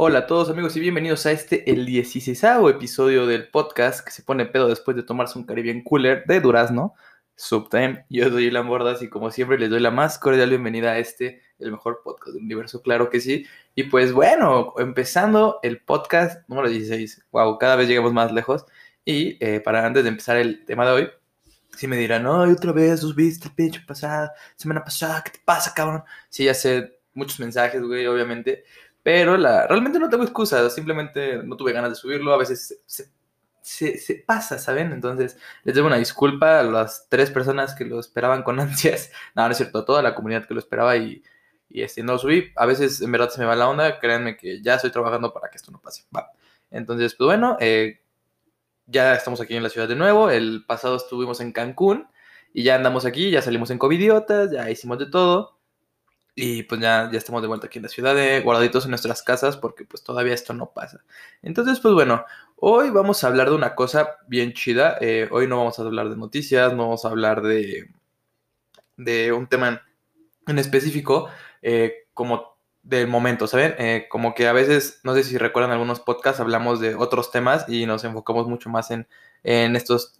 Hola a todos amigos y bienvenidos a este, el 16 episodio del podcast que se pone pedo después de tomarse un Caribbean Cooler de Durazno, Subtime. Yo soy Ilan Bordas y como siempre les doy la más cordial bienvenida a este, el mejor podcast del universo, claro que sí. Y pues bueno, empezando el podcast número 16. Wow, cada vez llegamos más lejos. Y eh, para antes de empezar el tema de hoy, si me dirán, no, otra vez los viste el pinche pasada, semana pasada, ¿qué te pasa, cabrón? Sí, ya sé muchos mensajes, güey, obviamente. Pero la, realmente no tengo excusas, simplemente no tuve ganas de subirlo. A veces se, se, pasa, ¿saben? Entonces, les debo una disculpa a las tres personas que lo esperaban con ansias. No, no es cierto, a toda la comunidad que lo esperaba y, y este, no lo subí. A veces en verdad se me va la onda. Créanme que ya estoy trabajando para que esto no pase. Va. Entonces, pues bueno, eh, ya estamos aquí en la ciudad de nuevo. El pasado estuvimos en Cancún y ya andamos aquí, ya salimos en Covidiotas, ya hicimos de todo. Y pues ya, ya estamos de vuelta aquí en la ciudad, de, guardaditos en nuestras casas, porque pues todavía esto no pasa. Entonces, pues bueno, hoy vamos a hablar de una cosa bien chida. Eh, hoy no vamos a hablar de noticias, no vamos a hablar de, de un tema en, específico, eh, como del momento, ¿saben? Eh, como que a veces, no sé si recuerdan algunos podcasts, hablamos de otros temas y nos enfocamos mucho más en, en estos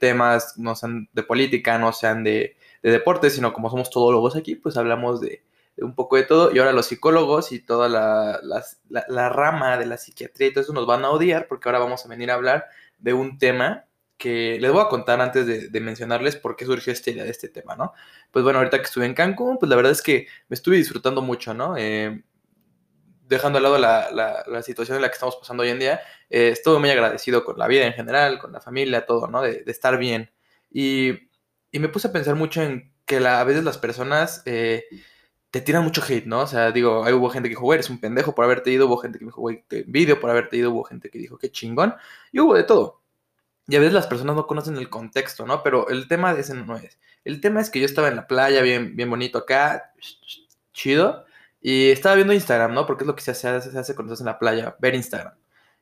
temas, no sean de política, no sean de, de deporte, sino como somos todólogos aquí, pues hablamos de, un poco de todo. Y ahora los psicólogos y toda la, la, rama de la psiquiatría y todo eso nos van a odiar porque ahora vamos a venir a hablar de un tema que les voy a contar antes de, mencionarles por qué surgió esta idea de este tema, ¿no? Pues bueno, ahorita que estuve en Cancún, pues la verdad es que me estuve disfrutando mucho, ¿no? Eh, dejando de lado la, situación en la que estamos pasando hoy en día, eh, estuve muy agradecido con la vida en general, con la familia, todo, ¿no? De, estar bien. Y, y, me puse a pensar mucho en que a veces las personas eh, te tiran mucho hate, ¿no? O sea, digo, hay hubo gente que dijo, eres un pendejo por haberte ido, hubo gente que me dijo, güey, te envidio por haberte ido, hubo gente que dijo, qué chingón, y hubo de todo. Y a veces las personas no conocen el contexto, ¿no? Pero el tema de ese no es. El tema es que yo estaba en la playa, bien, bien bonito acá, chido, y estaba viendo Instagram, ¿no? Porque es lo que se hace, se hace cuando estás en la playa, ver Instagram.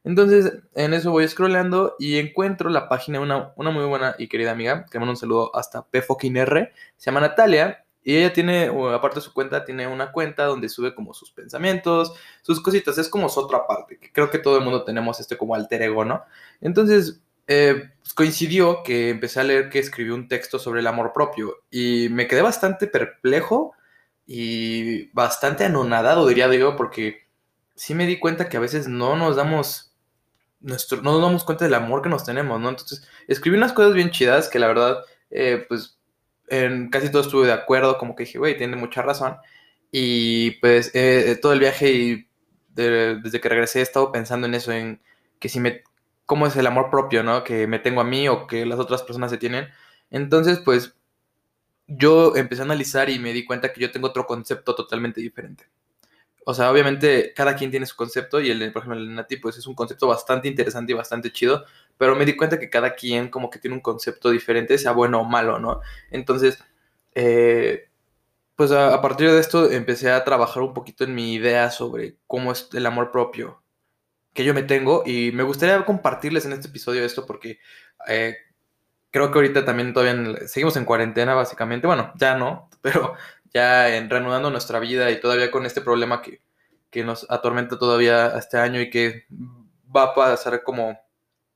Entonces, en eso voy scrollando y encuentro la página de una, muy buena y querida amiga, que mando un saludo hasta PFOKINR, se llama Natalia, y ella tiene, aparte de su cuenta, tiene una cuenta donde sube como sus pensamientos, sus cositas. Es como su otra parte, que creo que todo el mundo tenemos este como alter ego, ¿no? Entonces, eh, pues, coincidió que empecé a leer que escribió un texto sobre el amor propio y me quedé bastante perplejo y bastante anonadado, diría yo, porque sí me di cuenta que a veces no nos damos nuestro, no nos damos cuenta del amor que nos tenemos, ¿no? Entonces, escribí unas cosas bien chidas que la verdad, eh, pues en casi todo estuve de acuerdo, como que dije, güey, tiene mucha razón. Y pues eh, todo el viaje y desde que regresé he estado pensando en eso, en que si me, cómo es el amor propio, ¿no? Que me tengo a mí o que las otras personas se tienen. Entonces, pues yo empecé a analizar y me di cuenta que yo tengo otro concepto totalmente diferente. O sea, obviamente cada quien tiene su concepto y el, por ejemplo, el Nati, pues es un concepto bastante interesante y bastante chido, pero me di cuenta que cada quien como que tiene un concepto diferente, sea bueno o malo, ¿no? Entonces, eh, pues a, partir de esto empecé a trabajar un poquito en mi idea sobre cómo es el amor propio que yo me tengo y me gustaría compartirles en este episodio esto porque eh, creo que ahorita también todavía seguimos en cuarentena básicamente, bueno, ya no, pero ya en reanudando nuestra vida y todavía con este problema que, que nos atormenta todavía este año y que va a pasar como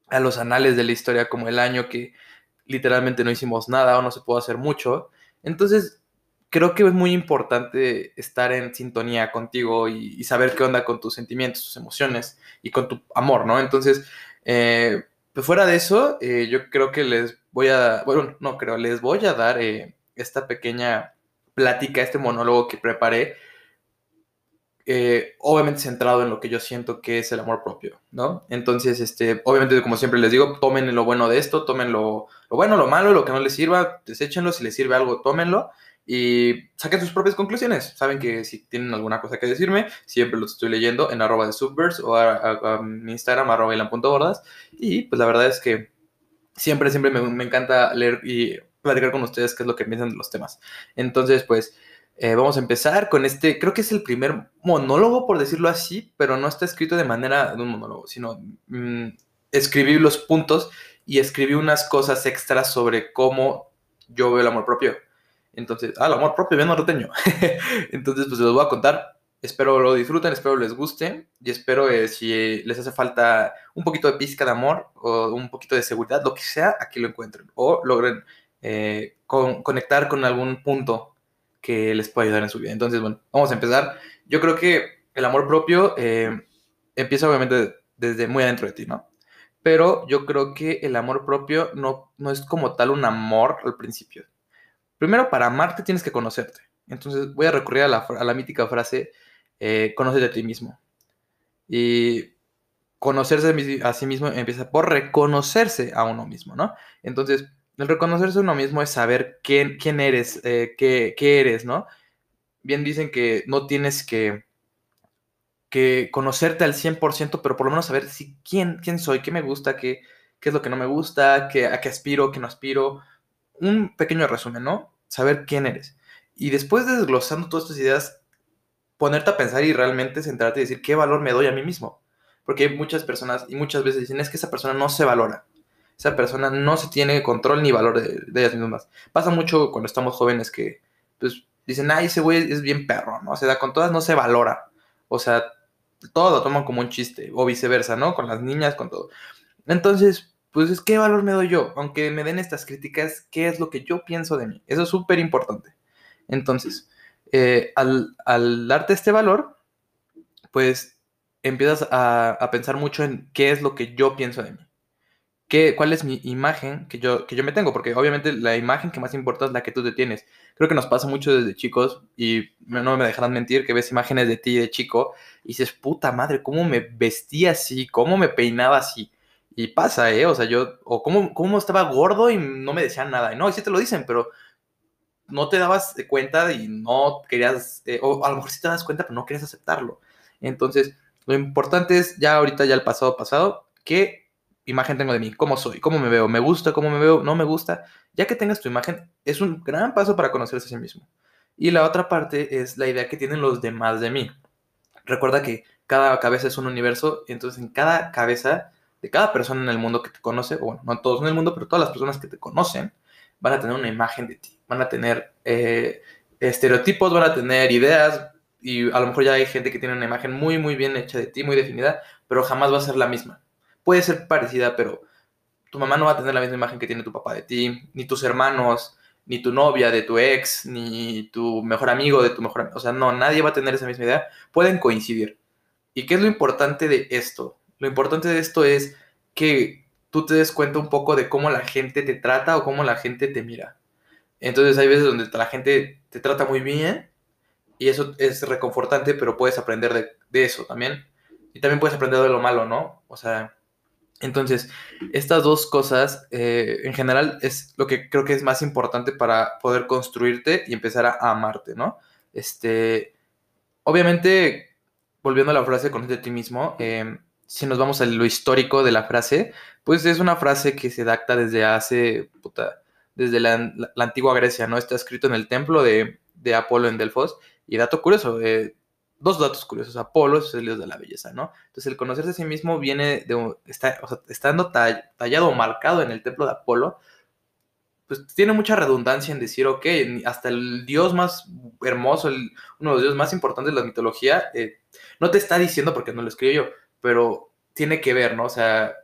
a los anales de la historia como el año que literalmente no hicimos nada o no se pudo hacer mucho. Entonces, creo que es muy importante estar en sintonía contigo y, saber qué onda con tus sentimientos, tus emociones y con tu amor, ¿no? Entonces, eh, pues fuera de eso, eh, yo creo que les voy a, bueno, no creo, les voy a dar eh, esta pequeña plática, este monólogo que preparé eh, obviamente centrado en lo que yo siento que es el amor propio, ¿no? Entonces, este, obviamente, como siempre les digo, tomen lo bueno de esto, tomen lo, bueno, lo malo, lo que no les sirva, deséchenlo, si les sirve algo, tómenlo y saquen sus propias conclusiones. Saben que si tienen alguna cosa que decirme, siempre los estoy leyendo en arroba de subverse o a, mi Instagram, arroba ilan.bordas. Y pues la verdad es que siempre, siempre me encanta leer y platicar con ustedes qué es lo que piensan de los temas. Entonces, pues eh, vamos a empezar con este, creo que es el primer monólogo, por decirlo así, pero no está escrito de manera de un monólogo, sino mm, escribí los puntos y escribí unas cosas extras sobre cómo yo veo el amor propio. Entonces, ah, el amor propio, bien norteño. Entonces, pues los voy a contar. Espero lo disfruten, espero les guste y espero eh, si les hace falta un poquito de pizca de amor o un poquito de seguridad, lo que sea, aquí lo encuentren o logren eh, conectar con algún punto que les pueda ayudar en su vida. Entonces, bueno, vamos a empezar. Yo creo que el amor propio eh, empieza obviamente desde muy adentro de ti, ¿no? Pero yo creo que el amor propio no, no es como tal un amor al principio. Primero, para amarte tienes que conocerte. Entonces voy a recurrir a la, a la mítica frase, eh, conócete a ti mismo. Y conocerse a sí mismo empieza por reconocerse a uno mismo, ¿no? Entonces, el reconocerse uno mismo es saber quién, quién eres, eh, qué, qué, eres, ¿no? Bien dicen que no tienes que, que conocerte al 100%, pero por lo menos saber si, quién, quién soy, qué me gusta, qué, qué es lo que no me gusta, qué, a qué aspiro, qué no aspiro. Un pequeño resumen, ¿no? Saber quién eres. Y después de desglosando todas estas ideas, ponerte a pensar y realmente centrarte y decir qué valor me doy a mí mismo. Porque hay muchas personas y muchas veces dicen es que esa persona no se valora. Esa persona no se tiene control ni valor de, ellas mismas. Pasa mucho cuando estamos jóvenes que pues dicen, ay, ese güey es bien perro, ¿no? O sea, con todas no se valora. O sea, todo lo toman como un chiste. O viceversa, ¿no? Con las niñas, con todo. Entonces, pues es qué valor me doy yo. Aunque me den estas críticas, ¿qué es lo que yo pienso de mí? Eso es súper importante. Entonces, eh, al, darte este valor, pues empiezas a, pensar mucho en qué es lo que yo pienso de mí. ¿Qué, ¿Cuál es mi imagen que yo, que yo me tengo? Porque obviamente la imagen que más importa es la que tú te tienes. Creo que nos pasa mucho desde chicos y no me dejarán mentir que ves imágenes de ti de chico y dices, puta madre, ¿cómo me vestía así? ¿Cómo me peinaba así? Y pasa, ¿eh? O sea, yo, o cómo, cómo estaba gordo y no me decían nada. Y no, y sí te lo dicen, pero no te dabas cuenta y no querías, eh, o a lo mejor sí te das cuenta, pero no querías aceptarlo. Entonces, lo importante es ya ahorita, ya el pasado pasado, qué imagen tengo de mí, cómo soy, cómo me veo, me gusta, cómo me veo, no me gusta. Ya que tengas tu imagen, es un gran paso para conocerse a sí mismo. Y la otra parte es la idea que tienen los demás de mí. Recuerda que cada cabeza es un universo, entonces en cada cabeza de cada persona en el mundo que te conoce, o bueno, no todos en el mundo, pero todas las personas que te conocen, van a tener una imagen de ti, van a tener eh, estereotipos, van a tener ideas y a lo mejor ya hay gente que tiene una imagen muy, muy bien hecha de ti, muy definida, pero jamás va a ser la misma. Puede ser parecida, pero tu mamá no va a tener la misma imagen que tiene tu papá de ti, ni tus hermanos, ni tu novia de tu ex, ni tu mejor amigo de tu mejor amigo. O sea, no, nadie va a tener esa misma idea. Pueden coincidir. ¿Y qué es lo importante de esto? Lo importante de esto es que tú te des cuenta un poco de cómo la gente te trata o cómo la gente te mira. Entonces hay veces donde la gente te trata muy bien y eso es reconfortante, pero puedes aprender de, eso también. Y también puedes aprender de lo malo, ¿no? O sea, entonces, estas dos cosas eh, en general es lo que creo que es más importante para poder construirte y empezar a, amarte, ¿no? Este, obviamente, volviendo a la frase, conócete a ti mismo, eh, si nos vamos a lo histórico de la frase, pues es una frase que se dacta desde hace, puta, desde la, antigua Grecia, ¿no? Está escrito en el templo de, Apolo en Delfos. Y dato curioso, eh, dos datos curiosos. Apolo es el dios de la belleza, ¿no? Entonces el conocerse a sí mismo viene de, está, o sea, estando tallado o marcado en el templo de Apolo, pues tiene mucha redundancia en decir, ok, hasta el dios más hermoso, uno de los dioses más importantes de la mitología, eh, no te está diciendo porque no lo escribo yo, pero tiene que ver, ¿no? O sea,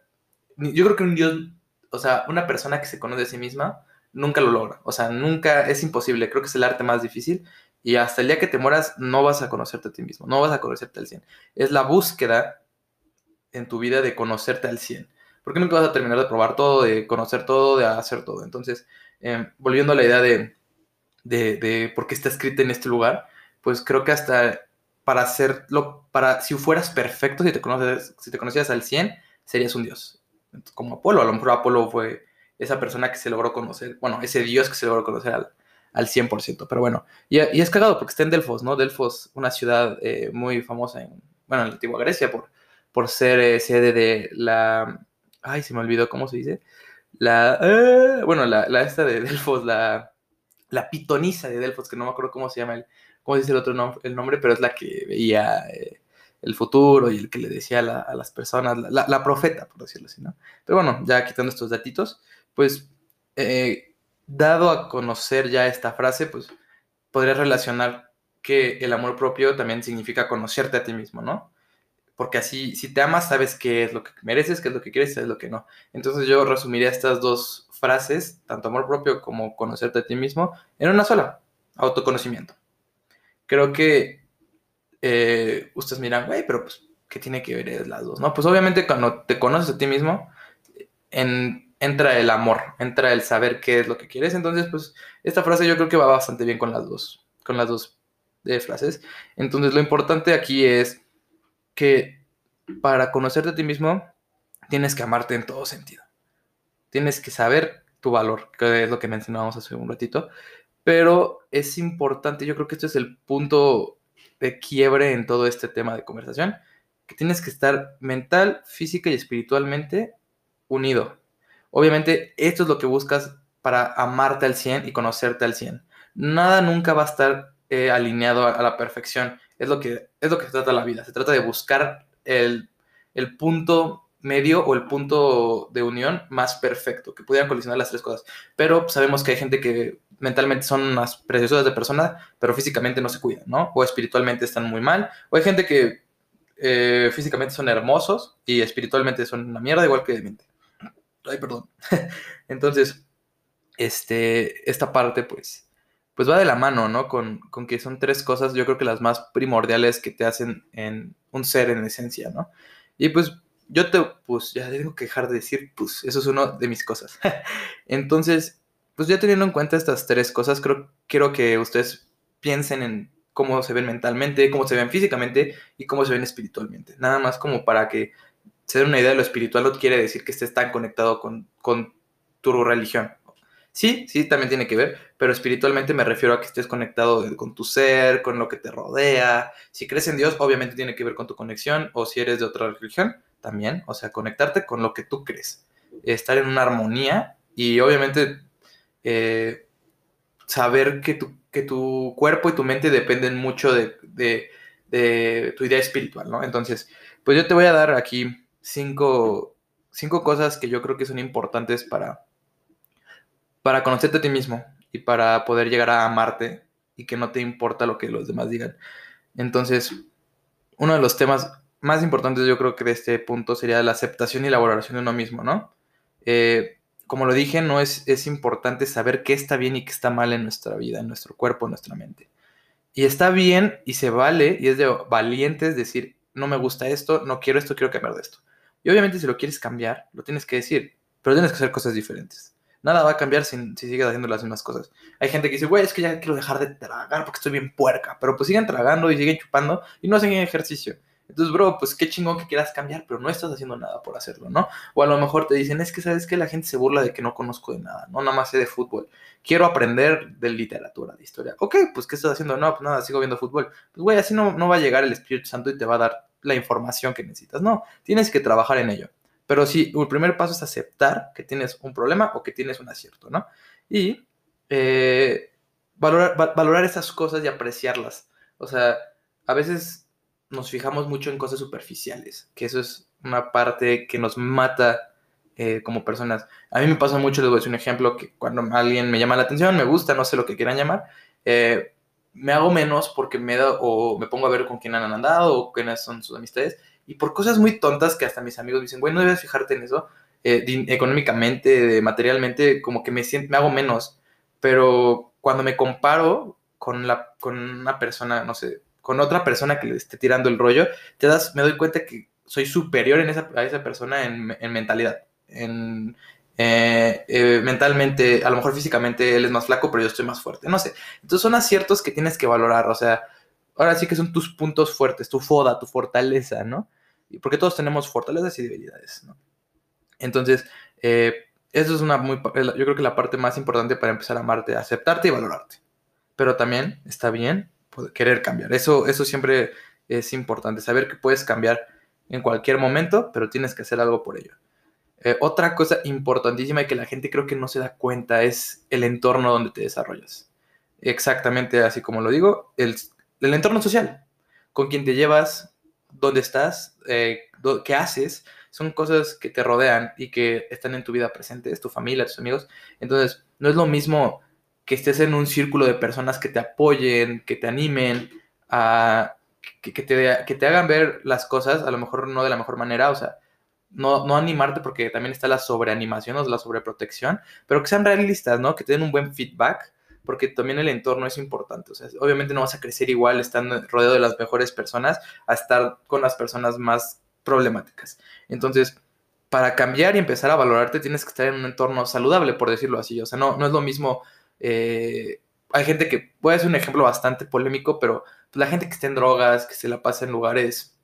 yo creo que un Dios, o sea, una persona que se conoce a sí misma, nunca lo logra. O sea, nunca, es imposible. Creo que es el arte más difícil. Y hasta el día que te mueras, no vas a conocerte a ti mismo, no vas a conocerte al 100. Es la búsqueda en tu vida de conocerte al 100. Porque nunca vas a terminar de probar todo, de conocer todo, de hacer todo. Entonces, em, volviendo a la idea de, de, por qué está escrita en este lugar, pues creo que hasta para hacerlo, para, si fueras perfecto, si te, conoces, si te conocías al 100, serías un dios. Como Apolo, a lo mejor Apolo fue esa persona que se logró conocer, bueno, ese dios que se logró conocer al, al 100%, pero bueno, y, es cagado porque está en Delfos, ¿no? Delfos, una ciudad eh, muy famosa en, bueno, en la antigua Grecia por, por ser eh, sede de la, ay, se me olvidó cómo se dice, la, eh, bueno, la, la, esta de Delfos, la, la pitonisa de Delfos, que no me acuerdo cómo se llama el, cómo dice el otro el nombre, pero es la que veía el futuro y el que le decía a, las personas, la, profeta, por decirlo así, ¿no? Pero bueno, ya quitando estos datitos, pues dado a conocer ya esta frase, pues podría relacionar que el amor propio también significa conocerte a ti mismo, ¿no? Porque así, si te amas, sabes qué es lo que mereces, qué es lo que quieres, qué es lo que no. Entonces yo resumiría estas dos frases, tanto amor propio como conocerte a ti mismo, en una sola, autoconocimiento. Creo que eh, ustedes miran, güey, pero pues, ¿qué tiene que ver las dos? No, pues obviamente cuando te conoces a ti mismo, en, entra el amor, entra el saber qué es lo que quieres. Entonces, pues, esta frase yo creo que va bastante bien con las dos, con las dos eh, frases. Entonces, lo importante aquí es que para conocerte a ti mismo, tienes que amarte en todo sentido. Tienes que saber tu valor, que es lo que mencionábamos hace un ratito. Pero es importante, yo creo que este es el punto de quiebre en todo este tema de conversación, que tienes que estar mental, física y espiritualmente unido. Obviamente, esto es lo que buscas para amarte al 100 y conocerte al 100. Nada nunca va a estar eh, alineado a, la perfección. Es lo, que, es lo que se trata la vida. Se trata de buscar el, el punto medio o el punto de unión más perfecto, que pudieran colisionar las tres cosas. Pero sabemos que hay gente que mentalmente son unas preciosas de persona, pero físicamente no se cuidan, ¿no? O espiritualmente están muy mal. O hay gente que eh, físicamente son hermosos y espiritualmente son una mierda, igual que de mente. Ay, perdón. Entonces, este, esta parte, pues, pues va de la mano, ¿no? Con, con, que son tres cosas, yo creo que las más primordiales que te hacen en un ser en esencia, ¿no? Y pues yo te, pues ya tengo que dejar de decir, pues eso es una de mis cosas. Entonces, pues ya teniendo en cuenta estas tres cosas, creo, quiero que ustedes piensen en cómo se ven mentalmente, cómo se ven físicamente y cómo se ven espiritualmente. Nada más como para que se den una idea de lo espiritual no quiere decir que estés tan conectado con, con tu religión. Sí, sí, también tiene que ver, pero espiritualmente me refiero a que estés conectado con tu ser, con lo que te rodea. Si crees en Dios, obviamente tiene que ver con tu conexión, o si eres de otra religión, también, o sea, conectarte con lo que tú crees, estar en una armonía y obviamente eh, saber que tu, que tu cuerpo y tu mente dependen mucho de, tu idea espiritual, ¿no? Entonces, pues yo te voy a dar aquí cinco, cinco cosas que yo creo que son importantes para, para conocerte a ti mismo y para poder llegar a amarte y que no te importa lo que los demás digan. Entonces, uno de los temas más importantes yo creo que de este punto sería la aceptación y la valoración de uno mismo, ¿no? Eh, como lo dije, no es, es importante saber qué está bien y qué está mal en nuestra vida, en nuestro cuerpo, en nuestra mente. Y está bien y se vale y es de valientes decir, no me gusta esto, no quiero esto, quiero cambiar de esto. Y obviamente si lo quieres cambiar, lo tienes que decir, pero tienes que hacer cosas diferentes. Nada va a cambiar si, si sigues haciendo las mismas cosas. Hay gente que dice, güey, es que ya quiero dejar de tragar porque estoy bien puerca. Pero pues siguen tragando y siguen chupando y no hacen ejercicio. Entonces, bro, pues qué chingón que quieras cambiar, pero no estás haciendo nada por hacerlo, ¿no? O a lo mejor te dicen, es que sabes que la gente se burla de que no conozco de nada, no nada más sé de fútbol. Quiero aprender de literatura, de historia. Ok, pues ¿qué estás haciendo? No, pues nada, sigo viendo fútbol. Pues güey, así no, no va a llegar el Espíritu Santo y te va a dar la información que necesitas. No, tienes que trabajar en ello. Pero sí, el primer paso es aceptar que tienes un problema o que tienes un acierto, ¿no? Y eh, valorar, valorar esas cosas y apreciarlas. O sea, a veces nos fijamos mucho en cosas superficiales, que eso es una parte que nos mata eh, como personas. A mí me pasa mucho, les voy a decir un ejemplo, que cuando alguien me llama la atención, me gusta, no sé lo que quieran llamar, eh, me hago menos porque me da, o me pongo a ver con quién han andado o quiénes son sus amistades, y por cosas muy tontas que hasta mis amigos dicen, bueno, no debes fijarte en eso, eh, económicamente, materialmente, como que me, siento, me hago menos, pero cuando me comparo con, la, con una persona, no sé, con otra persona que le esté tirando el rollo, te das, me doy cuenta que soy superior en esa, a esa persona en, en mentalidad, en, eh, eh, mentalmente, a lo mejor físicamente él es más flaco, pero yo estoy más fuerte, no sé. Entonces son aciertos que tienes que valorar, o sea, ahora sí que son tus puntos fuertes, tu foda, tu fortaleza, ¿no? Porque todos tenemos fortalezas y debilidades, ¿no? Entonces, eh, eso es una muy, yo creo que la parte más importante para empezar a amarte, aceptarte y valorarte. Pero también está bien querer cambiar. Eso, eso siempre es importante, saber que puedes cambiar en cualquier momento, pero tienes que hacer algo por ello. Eh, otra cosa importantísima y que la gente creo que no se da cuenta es el entorno donde te desarrollas. Exactamente así como lo digo, el, el entorno social, con quien te llevas, dónde estás, eh, qué haces, son cosas que te rodean y que están en tu vida presente, es tu familia, tus amigos. Entonces, no es lo mismo que estés en un círculo de personas que te apoyen, que te animen, a, que, te, que te hagan ver las cosas, a lo mejor no de la mejor manera, o sea, no, no animarte porque también está la sobreanimación o la sobreprotección, pero que sean realistas, ¿no? Que te den un buen feedback, porque también el entorno es importante. Obviamente no vas a crecer igual estando rodeado de las mejores personas a estar con las personas más problemáticas. Entonces, para cambiar y empezar a valorarte, tienes que estar en un entorno saludable, por decirlo así. O sea, no, no es lo mismo. Eh, hay gente que puede ser un ejemplo bastante polémico, pero la gente que está en drogas, que se la pasa en lugares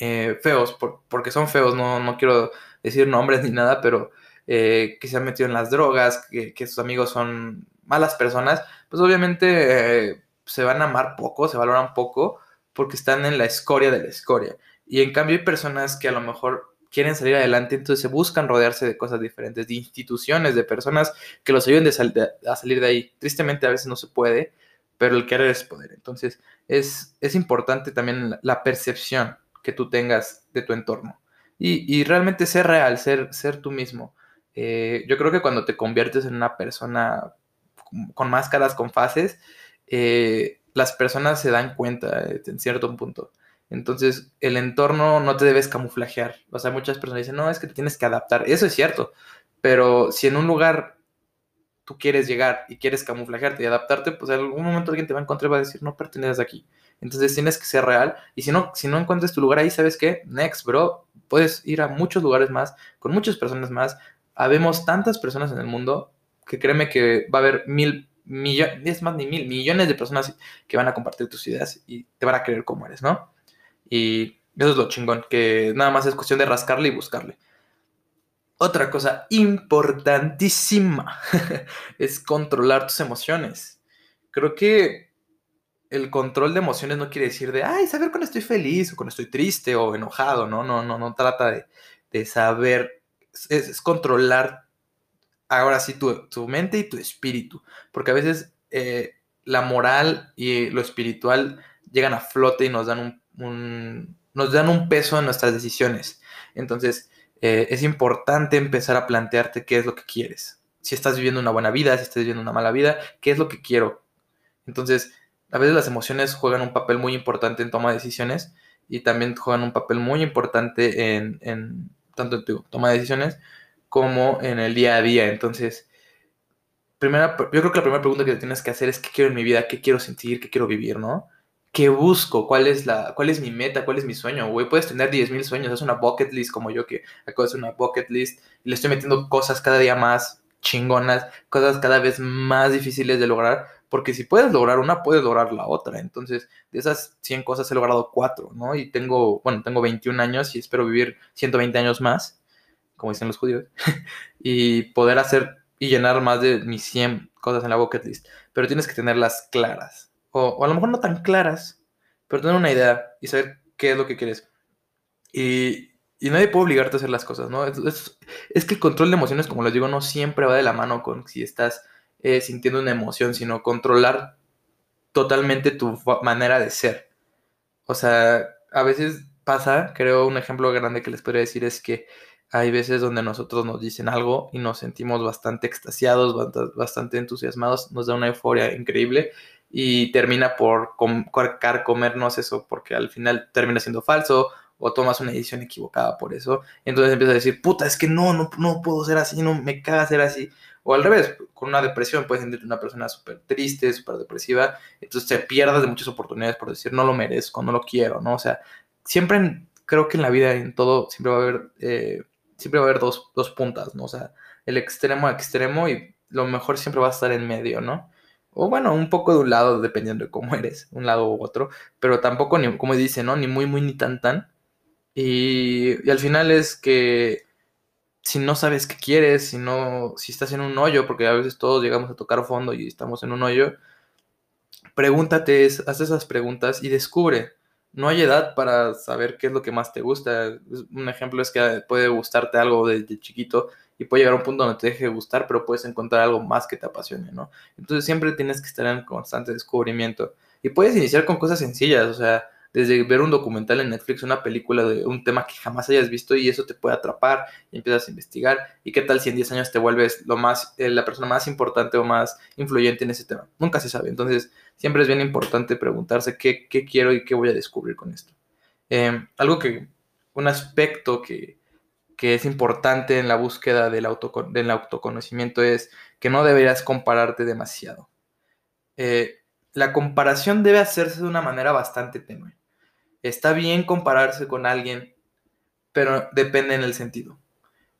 eh, feos, porque son feos, no, no, quiero decir nombres ni nada, pero eh, que se han metido en las drogas, que, sus amigos son malas personas, pues obviamente eh, se van a amar poco, se valoran poco, porque están en la escoria de la escoria. Y en cambio hay personas que a lo mejor quieren salir adelante, entonces se buscan rodearse de cosas diferentes, de instituciones, de personas que los ayuden a salir de ahí. Tristemente a veces no se puede, pero el querer es poder. Entonces es, es importante también la percepción que tú tengas de tu entorno. Y, realmente ser real, ser, ser tú mismo. Eh, yo creo que cuando te conviertes en una persona con máscaras, con fases, eh, las personas se dan cuenta eh, en cierto punto. Entonces, el entorno no te debes camuflajear. O sea, muchas personas dicen, no, es que te tienes que adaptar. Eso es cierto. Pero si en un lugar tú quieres llegar y quieres camuflajearte y adaptarte, pues en algún momento alguien te va a encontrar y va a decir, no perteneces aquí. Entonces tienes que ser real. Y si no, si no encuentras tu lugar ahí, ¿sabes qué? Next, bro. Puedes ir a muchos lugares más, con muchas personas más. Habemos tantas personas en el mundo que créeme que va a haber mil millones, es más ni mil, millones de personas que van a compartir tus ideas y te van a creer como eres, ¿no? Y eso es lo chingón, que nada más es cuestión de rascarle y buscarle. Otra cosa importantísima es controlar tus emociones. Creo que el control de emociones no quiere decir de, ay, saber cuando estoy feliz o cuando estoy triste o enojado, ¿no? No, no, no trata de, saber, es, controlar ahora sí tu, tu, mente y tu espíritu, porque a veces eh, la moral y lo espiritual llegan a flote y nos dan un, nos dan un peso en nuestras decisiones. Entonces, eh, es importante empezar a plantearte qué es lo que quieres. Si estás viviendo una buena vida, si estás viviendo una mala vida, qué es lo que quiero. Entonces, a veces las emociones juegan un papel muy importante en toma de decisiones y también juegan un papel muy importante en, tanto en tu toma de decisiones como en el día a día. Entonces, primera, yo creo que la primera pregunta que te tienes que hacer es qué quiero en mi vida, qué quiero sentir, qué quiero vivir, ¿no? ¿Qué busco? ¿Cuál es, la, cuál es mi meta? ¿Cuál es mi sueño? Güey, puedes tener 10.000 sueños, es una bucket list como yo que acabo de hacer una bucket list y le estoy metiendo cosas cada día más chingonas, cosas cada vez más difíciles de lograr, porque si puedes lograr una, puedes lograr la otra. Entonces, de esas 100 cosas he logrado 4, ¿no? Y tengo, bueno, tengo 21 años y espero vivir 120 años más, como dicen los judíos, y poder hacer y llenar más de mis 100 cosas en la bucket list. Pero tienes que tenerlas claras. O, a lo mejor no tan claras, pero tener una idea y saber qué es lo que quieres. Y, y nadie puede obligarte a hacer las cosas, ¿no? Es, es, que el control de emociones, como les digo, no siempre va de la mano con si estás eh, sintiendo una emoción, sino controlar totalmente tu manera de ser. O sea, a veces pasa, creo un ejemplo grande que les podría decir es que hay veces donde nosotros nos dicen algo y nos sentimos bastante extasiados, bastante entusiasmados, nos da una euforia increíble y termina por comernos eso porque al final termina siendo falso o tomas una decisión equivocada por eso. Entonces empiezas a decir, puta, es que no, no, no puedo ser así, no me caga ser así. O al revés, con una depresión puedes sentirte una persona súper triste, súper depresiva, entonces te pierdas de muchas oportunidades por decir, no lo merezco, no lo quiero, ¿no? O sea, siempre creo que en la vida, en todo, siempre va a haber, eh, siempre va a haber dos, dos puntas, ¿no? O sea, el extremo a extremo y lo mejor siempre va a estar en medio, ¿no? O bueno, un poco de un lado, dependiendo de cómo eres, un lado u otro, pero tampoco, ni, como dice, ¿no? Ni muy, muy, ni tan, tan. Y, y al final es que si no sabes qué quieres, si no, si estás en un hoyo, porque a veces todos llegamos a tocar fondo y estamos en un hoyo, pregúntate, haz esas preguntas y descubre. No hay edad para saber qué es lo que más te gusta. Un ejemplo es que puede gustarte algo desde chiquito y puede llegar a un punto donde te deje de gustar, pero puedes encontrar algo más que te apasione, ¿no? Entonces siempre tienes que estar en constante descubrimiento. Y puedes iniciar con cosas sencillas, o sea, desde ver un documental en Netflix, una película de un tema que jamás hayas visto y eso te puede atrapar y empiezas a investigar. ¿Y qué tal si en 10 años te vuelves lo más, eh, la persona más importante o más influyente en ese tema? Nunca se sabe. Entonces, siempre es bien importante preguntarse qué, quiero y qué voy a descubrir con esto. Em, algo que, un aspecto que, es importante en la búsqueda del, del autoconocimiento es que no deberías compararte demasiado. Eh, la comparación debe hacerse de una manera bastante tenue. Está bien compararse con alguien, pero depende en el sentido.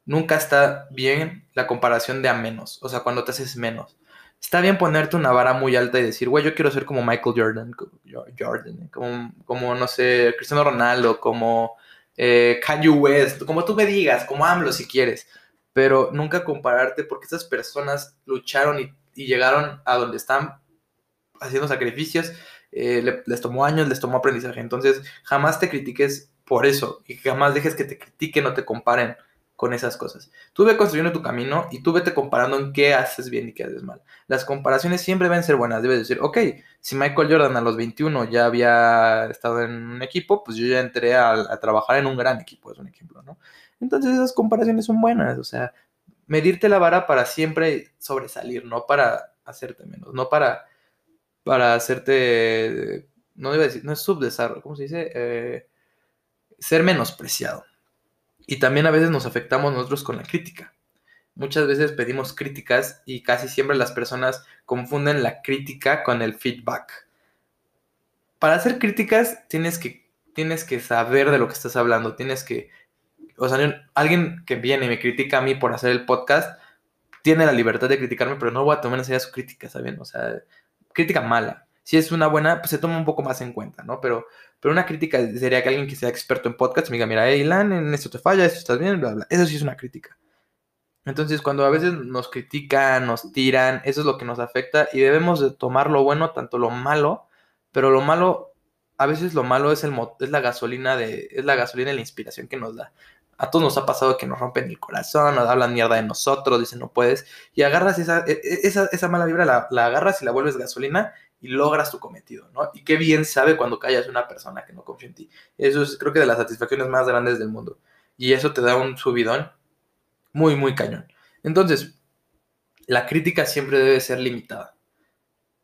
Nunca está bien la comparación de a menos, o sea, cuando te haces menos. Está bien ponerte una vara muy alta y decir, güey, yo quiero ser como Michael Jordan, Jordan como, como no sé, Cristiano Ronaldo, como eh, Kanye West, como tú me digas, como AMLO si quieres. Pero nunca compararte porque esas personas lucharon y llegaron a donde están haciendo sacrificios, eh, les tomó años, les tomó aprendizaje. Entonces, jamás te critiques por eso y jamás dejes que te critiquen o te comparen con esas cosas. Tú ve construyendo tu camino y tú vete comparando en qué haces bien y qué haces mal. Las comparaciones siempre deben ser buenas. Debes decir, ok, si Michael Jordan a los 21 ya había estado en un equipo, pues yo ya entré a, a trabajar en un gran equipo, es un ejemplo, ¿no? Entonces esas comparaciones son buenas, o sea, medirte la vara para siempre sobresalir, no para hacerte menos, no para para hacerte, no iba a decir, no es subdesarrollo, ¿cómo se dice? Eh, ser menospreciado. Y también a veces nos afectamos nosotros con la crítica. Muchas veces pedimos críticas y casi siempre las personas confunden la crítica con el feedback. Para hacer críticas tienes que, tienes que saber de lo que estás hablando, tienes que, o sea, alguien que viene y me critica a mí por hacer el podcast, tiene la libertad de criticarme, pero no voy a tomar en serio su crítica, ¿saben? O sea, crítica mala. Si es una buena, pues se toma un poco más en cuenta, ¿no? Pero, pero una crítica sería que alguien que sea experto en podcast me diga, mira, hey, Lan, en esto te falla, esto estás bien, bla, bla. Eso sí es una crítica. Entonces, cuando a veces nos critican, nos tiran, eso es lo que nos afecta y debemos de tomar lo bueno, tanto lo malo, pero lo malo, a veces lo malo es, el, es la gasolina de, es la gasolina y la inspiración que nos da. A todos nos ha pasado que nos rompen el corazón, nos hablan mierda de nosotros, dicen no puedes, y agarras esa, e, e, esa, esa mala vibra, la, la, agarras y la vuelves gasolina y logras tu cometido, ¿no? Y qué bien sabe cuando callas una persona que no confía en ti. Eso es creo que de las satisfacciones más grandes del mundo. Y eso te da un subidón muy, muy cañón. Entonces, la crítica siempre debe ser limitada.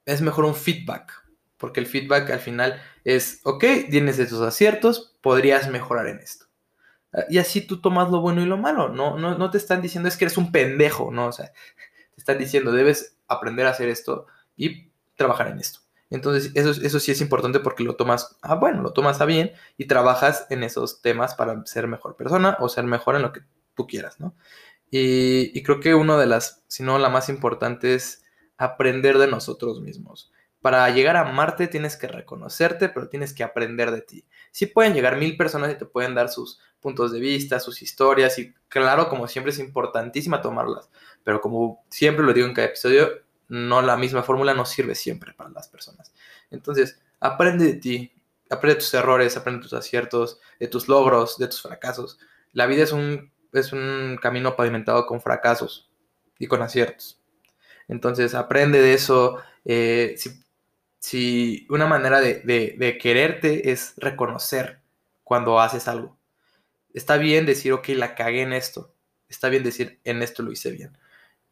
Es mejor un feedback, porque el feedback al final es, ok, tienes esos aciertos, podrías mejorar en esto. Y así tú tomas lo bueno y lo malo. No, no, no te están diciendo es que eres un pendejo, ¿no? O sea, te están diciendo debes aprender a hacer esto y trabajar en esto. Entonces, eso, eso sí es importante porque lo tomas, ah, bueno, lo tomas a bien y trabajas en esos temas para ser mejor persona o ser mejor en lo que tú quieras, ¿no? Y, y creo que una de las, si no la más importante es aprender de nosotros mismos. Para llegar a Marte tienes que reconocerte, pero tienes que aprender de ti. Sí pueden llegar mil personas y te pueden dar sus puntos de vista, sus historias, y claro, como siempre es importantísima tomarlas, pero como siempre lo digo en cada episodio, no la misma fórmula no sirve siempre para las personas. Entonces, aprende de ti, aprende de tus errores, aprende de tus aciertos, de tus logros, de tus fracasos. La vida es un, es un camino pavimentado con fracasos y con aciertos. Entonces, aprende de eso. Eh, si, una manera de, de quererte es reconocer cuando haces algo Está bien decir, ok, la cagué en esto. Está bien decir, en esto lo hice bien.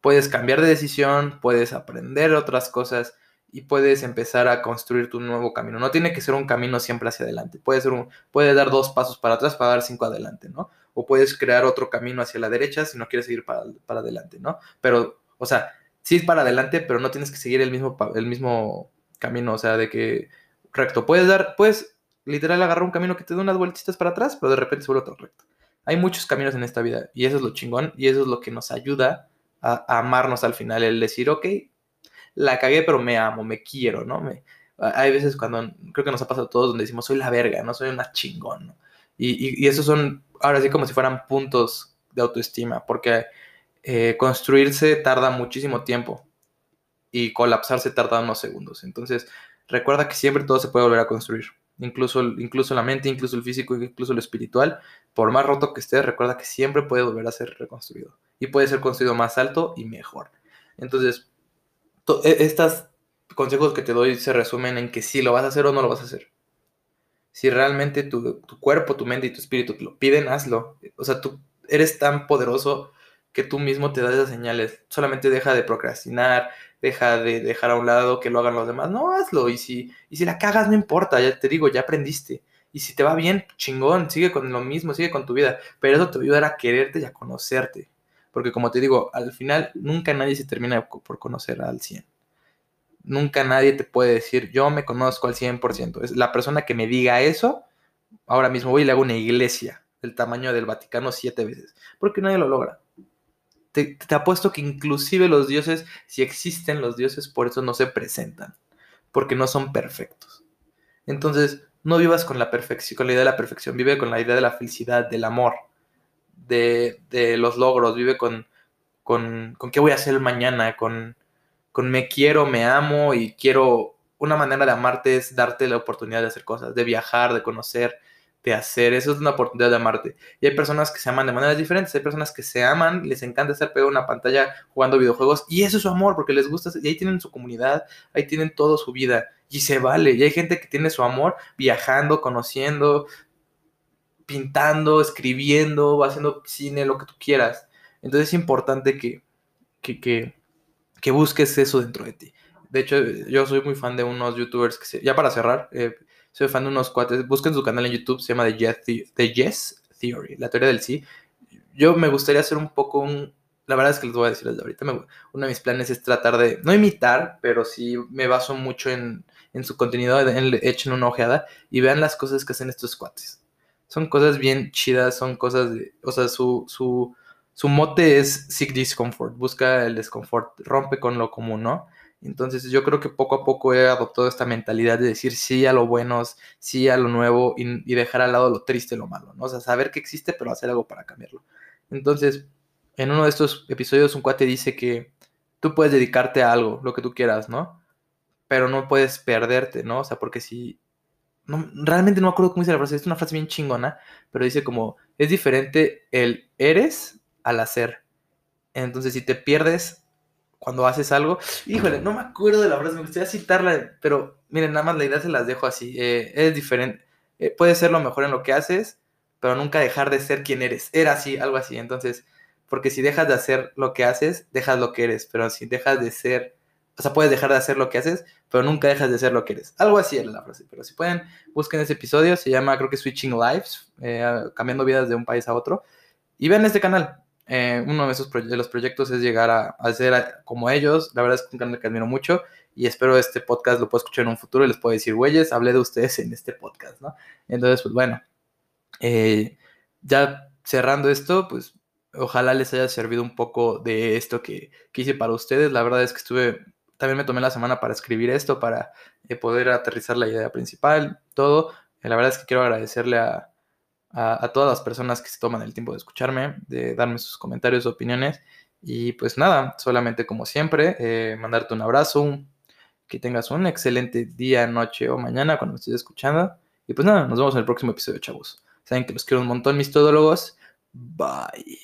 Puedes cambiar de decisión, puedes aprender otras cosas y puedes empezar a construir tu nuevo camino. No tiene que ser un camino siempre hacia adelante. Puede ser un, puedes dar dos pasos para atrás para dar cinco adelante, ¿no? O puedes crear otro camino hacia la derecha si no quieres seguir para, para adelante, ¿no? Pero, o sea, sí para adelante, pero no tienes que seguir el mismo, el mismo camino, o sea, de que recto. Puedes dar, puedes literal agarrar un camino que te da unas vueltitas para atrás, pero de repente se vuelve otro recto. Hay muchos caminos en esta vida y eso es lo chingón y eso es lo que nos ayuda a, amarnos al final, el decir, ok, la cagué, pero me amo, me quiero, ¿no? Me, hay veces cuando creo que nos ha pasado a todos donde decimos, soy la verga, no soy una chingón. Y, y, esos son ahora sí como si fueran puntos de autoestima, porque eh, construirse tarda muchísimo tiempo y colapsarse tarda unos segundos. Entonces, recuerda que siempre todo se puede volver a construir incluso, incluso la mente, incluso el físico, incluso lo espiritual, por más roto que esté, recuerda que siempre puede volver a ser reconstruido y puede ser construido más alto y mejor. Entonces, e, estos consejos que te doy se resumen en que si lo vas a hacer o no lo vas a hacer. Si realmente tu, tu cuerpo, tu mente y tu espíritu te lo piden, hazlo. O sea, tú eres tan poderoso que tú mismo te das esas señales. Solamente deja de procrastinar, deja de dejar a un lado que lo hagan los demás. No, hazlo. Y si, y si la cagas, no importa, ya te digo, ya aprendiste. Y si te va bien, chingón, sigue con lo mismo, sigue con tu vida. Pero eso te va a quererte y a conocerte. Porque como te digo, al final nunca nadie se termina por conocer al 100. Nunca nadie te puede decir, yo me conozco al 100%. Es la persona que me diga eso, ahora mismo voy y le hago una iglesia del tamaño del Vaticano siete veces. Porque nadie lo logra te, apuesto que inclusive los dioses, si existen los dioses, por eso no se presentan, porque no son perfectos. Entonces, no vivas con la perfección, con la idea de la perfección, vive con la idea de la felicidad, del amor, de, los logros, vive con, con, con, qué voy a hacer mañana, con, con me quiero, me amo y quiero, una manera de amarte es darte la oportunidad de hacer cosas, de viajar, de conocer, de hacer. Eso es una oportunidad de amarte. Y hay personas que se aman de maneras diferentes. Hay personas que se aman, les encanta estar pegado a una pantalla jugando videojuegos. Y eso es su amor, porque les gusta. Y ahí tienen su comunidad, ahí tienen toda su vida. Y se vale. Y hay gente que tiene su amor viajando, conociendo, pintando, escribiendo, haciendo cine, lo que tú quieras. Entonces es importante que, que, que, busques eso dentro de ti. De hecho, yo soy muy fan de unos youtubers que se, ya para cerrar, eh, soy fan de unos cuates. Busquen su canal en YouTube, se llama The Yes, Theory, la teoría del sí. Yo me gustaría hacer un poco un. La verdad es que les voy a decir desde ahorita. uno de mis planes es tratar de. No imitar, pero sí me baso mucho en, en su contenido. En, echen una ojeada y vean las cosas que hacen estos cuates. Son cosas bien chidas, son cosas de. O sea, su, su, su mote es Seek Discomfort. Busca el desconfort, rompe con lo común, ¿no? Entonces yo creo que poco a poco he adoptado esta mentalidad de decir sí a lo bueno, sí a lo nuevo y, dejar al lado lo triste, lo malo, ¿no? O sea, saber que existe, pero hacer algo para cambiarlo. Entonces, en uno de estos episodios un cuate dice que tú puedes dedicarte a algo, lo que tú quieras, ¿no? Pero no puedes perderte, ¿no? O sea, porque si... No, realmente no me acuerdo cómo dice la frase, es una frase bien chingona, pero dice como, es diferente el eres al hacer. Entonces, si te pierdes cuando haces algo. Híjole, no me acuerdo de la frase, me gustaría citarla, pero miren, nada más la idea se las dejo así. Eh, es diferente. Eh, puedes ser lo mejor en lo que haces, pero nunca dejar de ser quien eres. Era así, algo así. Entonces, porque si dejas de hacer lo que haces, dejas lo que eres. Pero si dejas de ser, o sea, puedes dejar de hacer lo que haces, pero nunca dejas de ser lo que eres. Algo así era la frase. Pero si pueden, busquen ese episodio. Se llama, creo que Switching Lives, eh, cambiando vidas de un país a otro. Y vean este canal. Eh, uno de, esos de los proyectos es llegar a, a ser como ellos. La verdad es que un canal que admiro mucho y espero este podcast lo pueda escuchar en un futuro y les puedo decir, güeyes, hablé de ustedes en este podcast, ¿no? Entonces, pues bueno, eh, ya cerrando esto, pues ojalá les haya servido un poco de esto que, que, hice para ustedes. La verdad es que estuve, también me tomé la semana para escribir esto, para eh, poder aterrizar la idea principal, todo. la verdad es que quiero agradecerle a, a, todas las personas que se toman el tiempo de escucharme, de darme sus comentarios, opiniones. Y pues nada, solamente como siempre, eh, mandarte un abrazo, que tengas un excelente día, noche o mañana cuando me estés escuchando. Y pues nada, nos vemos en el próximo episodio, chavos. Saben que los quiero un montón, mis todólogos. Bye.